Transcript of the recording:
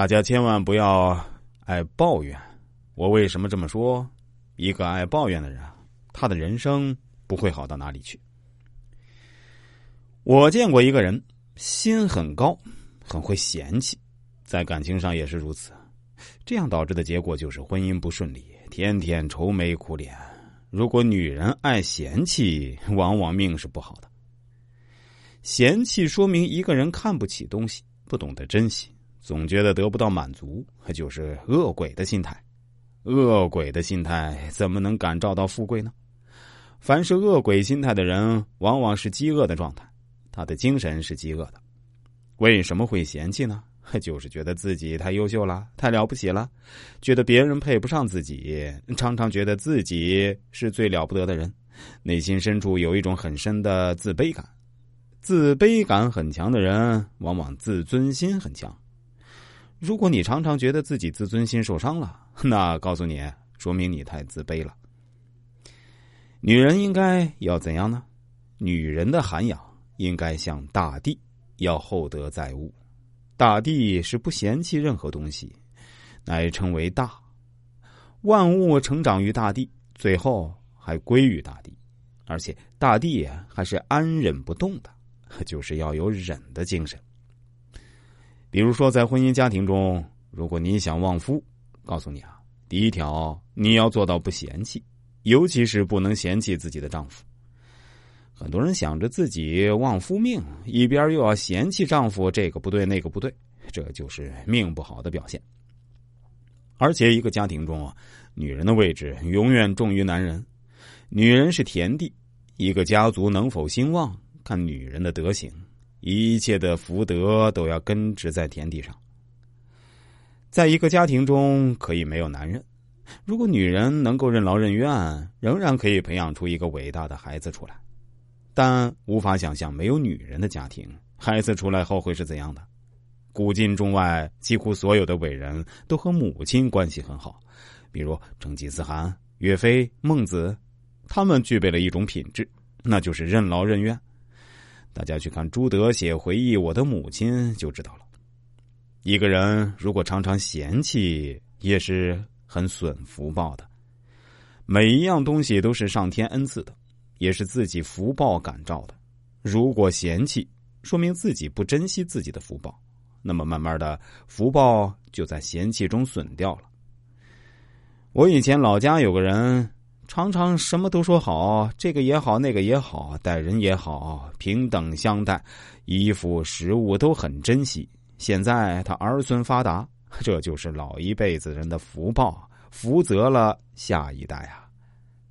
大家千万不要爱抱怨。我为什么这么说？一个爱抱怨的人，他的人生不会好到哪里去。我见过一个人，心很高，很会嫌弃，在感情上也是如此。这样导致的结果就是婚姻不顺利，天天愁眉苦脸。如果女人爱嫌弃，往往命是不好的。嫌弃说明一个人看不起东西，不懂得珍惜，总觉得得不到满足，就是恶鬼的心态。恶鬼的心态怎么能感召到富贵呢？凡是恶鬼心态的人，往往是饥饿的状态，他的精神是饥饿的。为什么会嫌弃呢？就是觉得自己太优秀了，太了不起了，觉得别人配不上自己，常常觉得自己是最了不得的人，内心深处有一种很深的自卑感。自卑感很强的人，往往自尊心很强。如果你常常觉得自己自尊心受伤了，那告诉你，说明你太自卑了。女人应该要怎样呢？女人的涵养应该像大地，要厚德载物。大地是不嫌弃任何东西，乃称为大。万物成长于大地，最后还归于大地，而且大地还是安忍不动的，就是要有忍的精神。比如说，在婚姻家庭中，如果你想旺夫，告诉你啊，第一条你要做到不嫌弃，尤其是不能嫌弃自己的丈夫。很多人想着自己旺夫命，一边又要嫌弃丈夫这个不对那个不对，这就是命不好的表现。而且，一个家庭中啊，女人的位置永远重于男人，女人是田地，一个家族能否兴旺，看女人的德行。一切的福德都要根植在田地上。在一个家庭中，可以没有男人，如果女人能够任劳任怨，仍然可以培养出一个伟大的孩子出来。但无法想象没有女人的家庭，孩子出来后会是怎样的。古今中外，几乎所有的伟人都和母亲关系很好，比如成吉思汗、岳飞、孟子，他们具备了一种品质，那就是任劳任怨。大家去看朱德写回忆我的母亲就知道了。一个人如果常常嫌弃，也是很损福报的。每一样东西都是上天恩赐的，也是自己福报感召的。如果嫌弃，说明自己不珍惜自己的福报，那么慢慢的福报就在嫌弃中损掉了。我以前老家有个人。常常什么都说好，这个也好，那个也好，待人也好，平等相待，衣服、食物都很珍惜。现在他儿孙发达，这就是老一辈子人的福报，福泽了下一代啊。